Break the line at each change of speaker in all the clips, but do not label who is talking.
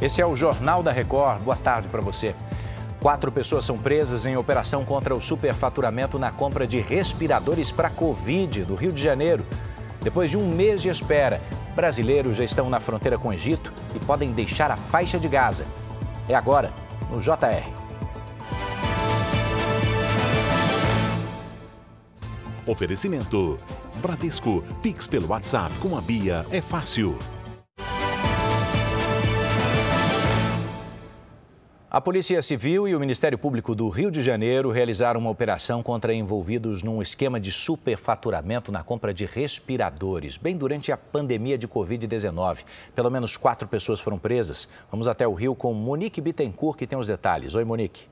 Esse é o Jornal da Record. Boa tarde para você. Quatro pessoas são presas em operação contra o superfaturamento na compra de respiradores para Covid do Rio de Janeiro. Depois de um mês de espera, brasileiros já estão na fronteira com o Egito e podem deixar a faixa de Gaza. É agora, no JR.
Oferecimento. Bradesco. Pix pelo WhatsApp com a Bia é fácil.
A Polícia Civil e o Ministério Público do Rio de Janeiro realizaram uma operação contra envolvidos num esquema de superfaturamento na compra de respiradores, bem durante a pandemia de Covid-19. Pelo menos quatro pessoas foram presas. Vamos até o Rio com Monique Bittencourt, que tem os detalhes. Oi, Monique.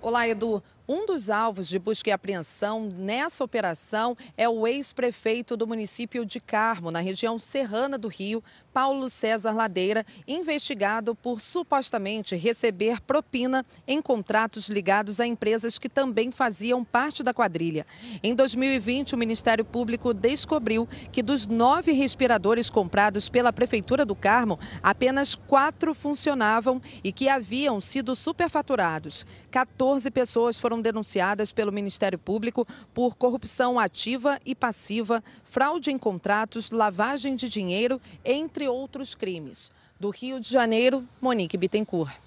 Olá, Edu. Um dos alvos de busca e apreensão nessa operação é o ex-prefeito do município de Carmo, na região serrana do Rio, Paulo César Ladeira, investigado por supostamente receber propina em contratos ligados a empresas que também faziam parte da quadrilha. Em 2020, o Ministério Público descobriu que dos nove respiradores comprados pela Prefeitura do Carmo, apenas quatro funcionavam e que haviam sido superfaturados. 14 pessoas foram denunciadas pelo Ministério Público por corrupção ativa e passiva, fraude em contratos, lavagem de dinheiro, entre outros crimes. Do Rio de Janeiro, Monique Bittencourt.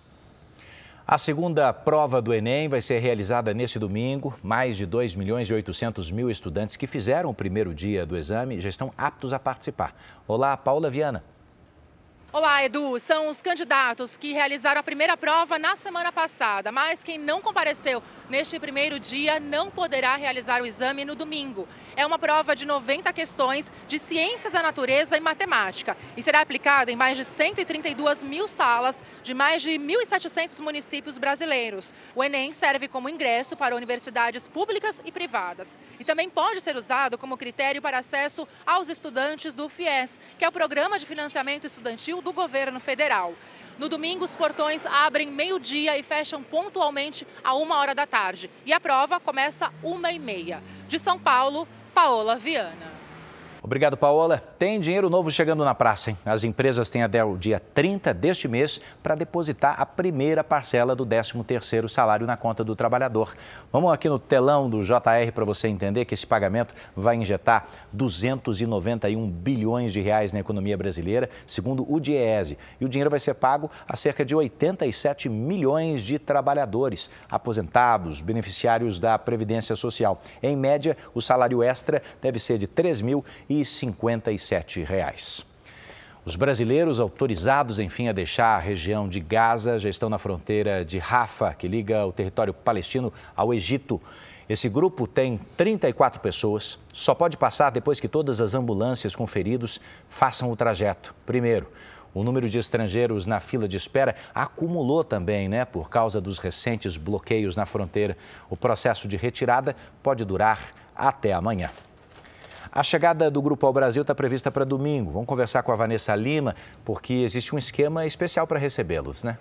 A segunda prova do Enem vai ser realizada neste domingo. Mais de 2 milhões e 800 mil estudantes que fizeram o primeiro dia do exame já estão aptos a participar. Olá, Paula Viana.
Olá, Edu. São os candidatos que realizaram a primeira prova na semana passada, mas quem não compareceu neste primeiro dia não poderá realizar o exame no domingo. É uma prova de 90 questões de ciências da natureza e matemática e será aplicada em mais de 132 mil salas de mais de 1.700 municípios brasileiros. O Enem serve como ingresso para universidades públicas e privadas e também pode ser usado como critério para acesso aos estudantes do FIES, que é o Programa de Financiamento Estudantil do governo federal. No domingo, os portões abrem meio-dia e fecham pontualmente a uma hora da tarde. E a prova começa uma e meia. De São Paulo, Paola Viana.
Obrigado, Paola. Tem dinheiro novo chegando na praça, hein? As empresas têm até o dia 30 deste mês para depositar a primeira parcela do 13º salário na conta do trabalhador. Vamos aqui no telão do JR para você entender que esse pagamento vai injetar 291 bilhões de reais na economia brasileira, segundo o Diese. E o dinheiro vai ser pago a cerca de 87 milhões de trabalhadores, aposentados, beneficiários da Previdência Social. Em média, o salário extra deve ser de 3 mil e 57 reais. Os brasileiros autorizados, enfim, a deixar a região de Gaza já estão na fronteira de Rafah, que liga o território palestino ao Egito. Esse grupo tem 34 pessoas, só pode passar depois que todas as ambulâncias com feridos façam o trajeto. Primeiro, o número de estrangeiros na fila de espera acumulou também, né, por causa dos recentes bloqueios na fronteira. O processo de retirada pode durar até amanhã. A chegada do Grupo ao Brasil está prevista para domingo. Vamos conversar com a Vanessa Lima, porque existe um esquema especial para recebê-los, né?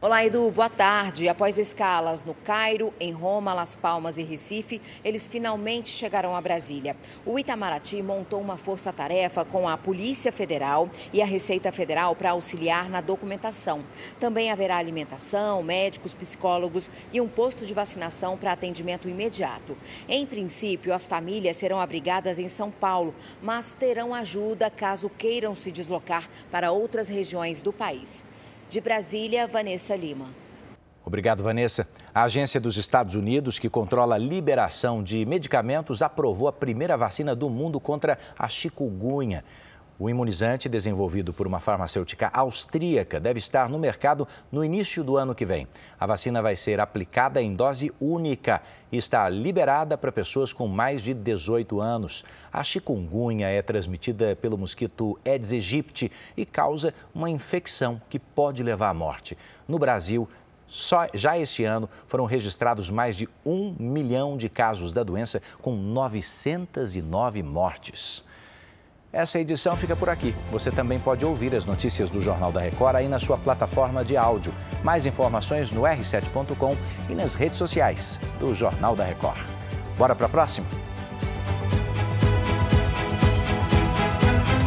Olá, Edu, boa tarde. Após escalas no Cairo, em Roma, Las Palmas e Recife, eles finalmente chegaram a Brasília. O Itamaraty montou uma força-tarefa com a Polícia Federal e a Receita Federal para auxiliar na documentação. Também haverá alimentação, médicos, psicólogos e um posto de vacinação para atendimento imediato. Em princípio, as famílias serão abrigadas em São Paulo, mas terão ajuda caso queiram se deslocar para outras regiões do país. De Brasília, Vanessa Lima.
Obrigado, Vanessa. A Agência dos Estados Unidos, que controla a liberação de medicamentos, aprovou a primeira vacina do mundo contra a chikungunya. O imunizante, desenvolvido por uma farmacêutica austríaca, deve estar no mercado no início do ano que vem. A vacina vai ser aplicada em dose única e está liberada para pessoas com mais de 18 anos. A chikungunya é transmitida pelo mosquito Aedes aegypti e causa uma infecção que pode levar à morte. No Brasil, só já este ano foram registrados mais de um milhão de casos da doença, com 909 mortes. Essa edição fica por aqui. Você também pode ouvir as notícias do Jornal da Record aí na sua plataforma de áudio. Mais informações no r7.com e nas redes sociais do Jornal da Record. Bora para a próxima?